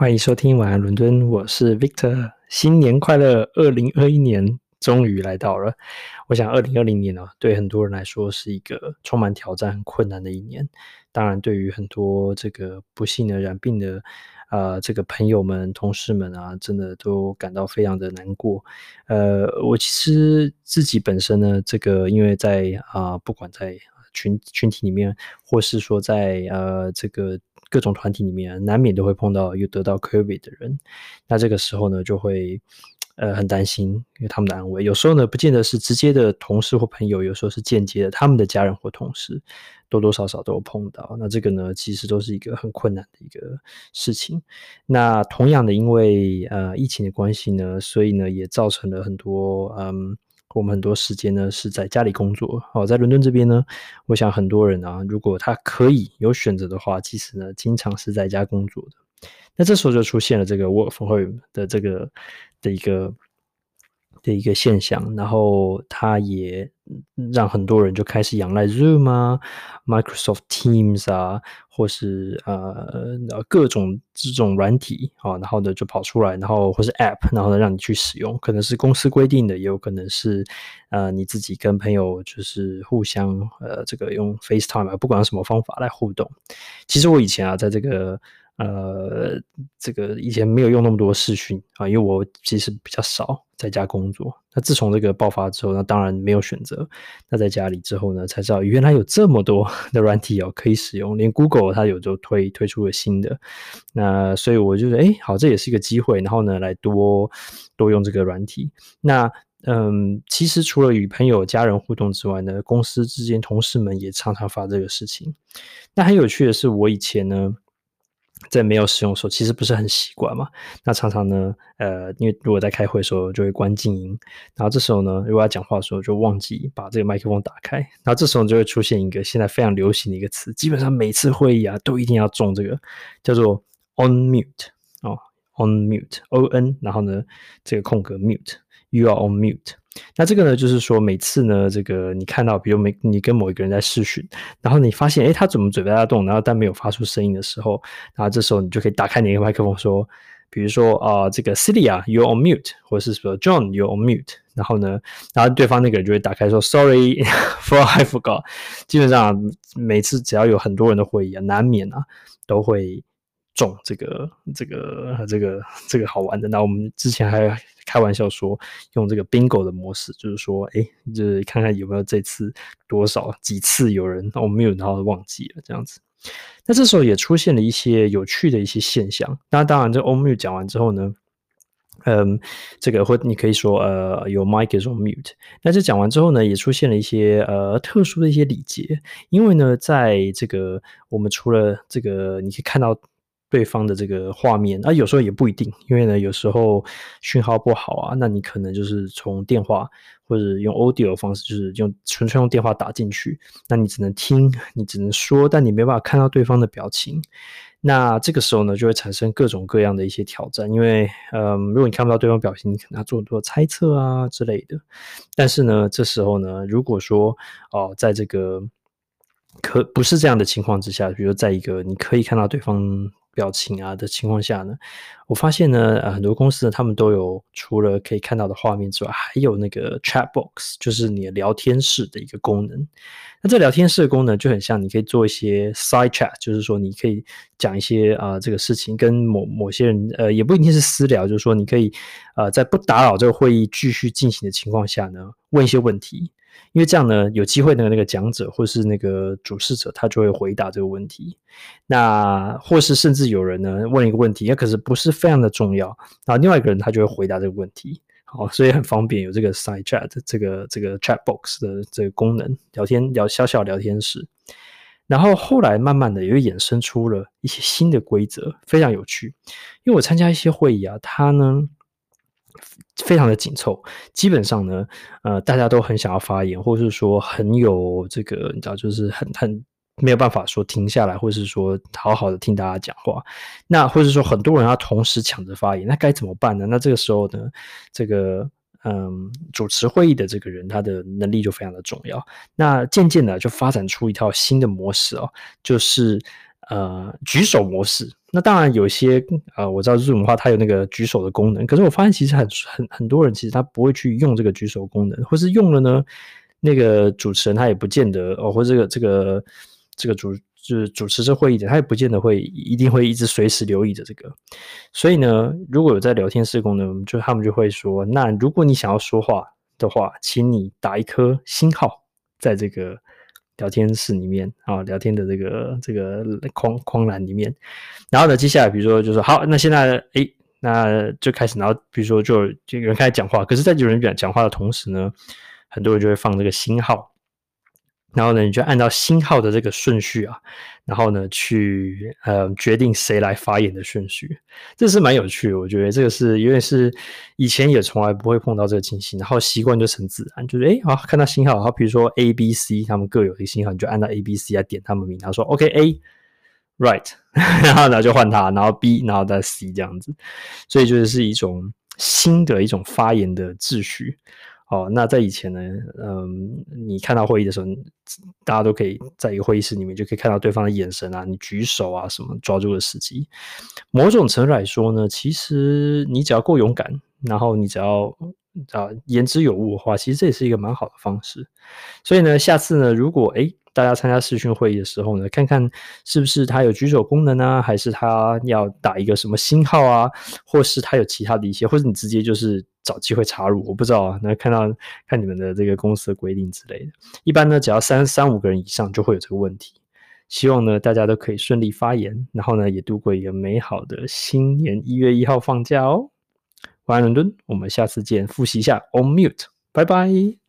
欢迎收听晚安伦敦，我是 Victor，新年快乐！二零二一年终于来到了。我想，二零二零年呢，对很多人来说是一个充满挑战、困难的一年。当然，对于很多这个不幸的染病的呃这个朋友们、同事们啊，真的都感到非常的难过。呃，我其实自己本身呢，这个因为在啊、不管在群群体里面，或是说在呃这个。各种团体里面，难免都会碰到有得到 COVID 的人，那这个时候呢，就会呃很担心，因为他们的安危。有时候呢，不见得是直接的同事或朋友，有时候是间接的，他们的家人或同事，多多少少都有碰到。那这个呢，其实都是一个很困难的一个事情。那同样的，因为呃疫情的关系呢，所以呢，也造成了很多嗯。我们很多时间呢是在家里工作。好，在伦敦这边呢，我想很多人啊，如果他可以有选择的话，其实呢，经常是在家工作的。那这时候就出现了这个 work from home 的这个的一个。的一个现象，然后它也让很多人就开始仰赖 Zoom 啊、Microsoft Teams 啊，或是呃各种这种软体啊，然后呢就跑出来，然后或是 App，然后呢让你去使用，可能是公司规定的，也有可能是呃你自己跟朋友就是互相呃这个用 FaceTime 啊，不管什么方法来互动。其实我以前啊，在这个。呃，这个以前没有用那么多视讯啊，因为我其实比较少在家工作。那自从这个爆发之后，那当然没有选择。那在家里之后呢，才知道原来有这么多 的软体哦可以使用，连 Google 它有就推推出了新的。那所以我就觉得，哎，好，这也是一个机会。然后呢，来多多用这个软体。那嗯，其实除了与朋友、家人互动之外呢，公司之间同事们也常常发这个事情。那很有趣的是，我以前呢。在没有使用的时候，其实不是很习惯嘛。那常常呢，呃，因为如果在开会的时候就会关静音，然后这时候呢，如果要讲话的时候就忘记把这个麦克风打开，然后这时候就会出现一个现在非常流行的一个词，基本上每次会议啊都一定要中这个叫做 on mute 哦，on mute，O N，然后呢这个空格 mute，you are on mute。那这个呢，就是说每次呢，这个你看到，比如每你跟某一个人在视讯，然后你发现，诶，他怎么嘴巴在动，然后但没有发出声音的时候，然后这时候你就可以打开你的麦克风说，比如说啊、这个 Celia，you're on mute，或者是说 John，you're on mute，然后呢，然后对方那个人就会打开说，Sorry，for I forgot。基本上每次只要有很多人的会议啊，难免啊都会。中这个这个这个这个好玩的，那我们之前还开玩笑说用这个 bingo 的模式，就是说，哎，就是看看有没有这次多少几次有人哦没有，然后忘记了这样子。那这时候也出现了一些有趣的一些现象。那当然，这 o mute 讲完之后呢，嗯，这个或你可以说呃有 mic is on mute。那这讲完之后呢，也出现了一些呃特殊的一些礼节，因为呢，在这个我们除了这个你可以看到。对方的这个画面啊，有时候也不一定，因为呢，有时候讯号不好啊，那你可能就是从电话或者用 audio 的方式，就是用纯粹用电话打进去，那你只能听，你只能说，但你没办法看到对方的表情。那这个时候呢，就会产生各种各样的一些挑战，因为嗯，如果你看不到对方表情，你可能要做很多猜测啊之类的。但是呢，这时候呢，如果说哦、在这个可不是这样的情况之下，比如在一个你可以看到对方。表情啊的情况下呢，我发现呢，呃，很多公司呢，他们都有除了可以看到的画面之外，还有那个 chat box，就是你的聊天室的一个功能。那这聊天室的功能就很像，你可以做一些 side chat，就是说你可以讲一些啊、这个事情，跟某某些人，呃，也不一定是私聊，就是说你可以呃在不打扰这个会议继续进行的情况下呢，问一些问题。因为这样呢，有机会那个那个讲者或是那个主事者，他就会回答这个问题。那或是甚至有人呢问一个问题，那可是不是非常的重要，然后另外一个人他就会回答这个问题。好，所以很方便有这个 side chat 这个这个 chat box 的这个功能，聊天聊小小聊天室。然后后来慢慢的也衍生出了一些新的规则，非常有趣。因为我参加一些会议啊，他呢。非常的紧凑，基本上呢，呃，大家都很想要发言，或是说很有这个，你知道，就是很很没有办法说停下来，或是说好好的听大家讲话。那或者说很多人要同时抢着发言，那该怎么办呢？那这个时候呢，这个嗯，主持会议的这个人他的能力就非常的重要。那渐渐的就发展出一套新的模式哦，就是。呃，举手模式那当然有些啊、我知道 Zoom 的话，它有那个举手的功能，可是我发现其实很很很多人其实他不会去用这个举手功能，或是用了呢，那个主持人他也不见得哦，或这个这个这个主就是主持这会议的，他也不见得会一定会一直随时留意着这个。所以呢，如果有在聊天室功能，就他们就会说，那如果你想要说话的话，请你打一颗星号在这个。聊天室里面啊，聊天的这个这个框框栏里面，然后呢，接下来比如说就说好，那现在诶，那就开始，然后比如说就就有人开始讲话，可是，在有人讲讲话的同时呢，很多人就会放这个星号。然后呢，你就按照星号的这个顺序啊，然后呢，去呃决定谁来发言的顺序，这是蛮有趣的。我觉得这个是因为是以前也从来不会碰到这个情形，然后习惯就成自然，就是哎，好看到星号，好，比如说 A、B、C，他们各有一个星号，你就按照 A、B、C 来点他们名，然后说 OK A，Right，然后呢就换他，然后 B，然后再 C 这样子，所以就是是一种新的一种发言的秩序。哦，那在以前呢，嗯，你看到会议的时候，大家都可以在一个会议室里面就可以看到对方的眼神啊，你举手啊什么，抓住了时机。某种程度来说呢，其实你只要够勇敢，然后你只要啊言之有物的话，其实这也是一个蛮好的方式。所以呢，下次呢，如果诶大家参加视讯会议的时候呢，看看是不是他有举手功能啊，还是他要打一个什么星号啊，或是他有其他的一些，或者你直接就是。找机会插入，我不知道啊。那看到看你们的这个公司的规定之类的，一般呢，只要三三五个人以上就会有这个问题。希望呢，大家都可以顺利发言，然后呢，也度过一个美好的新年一月一号放假哦。晚安，伦敦，我们下次见。复习一下，On mute，拜拜。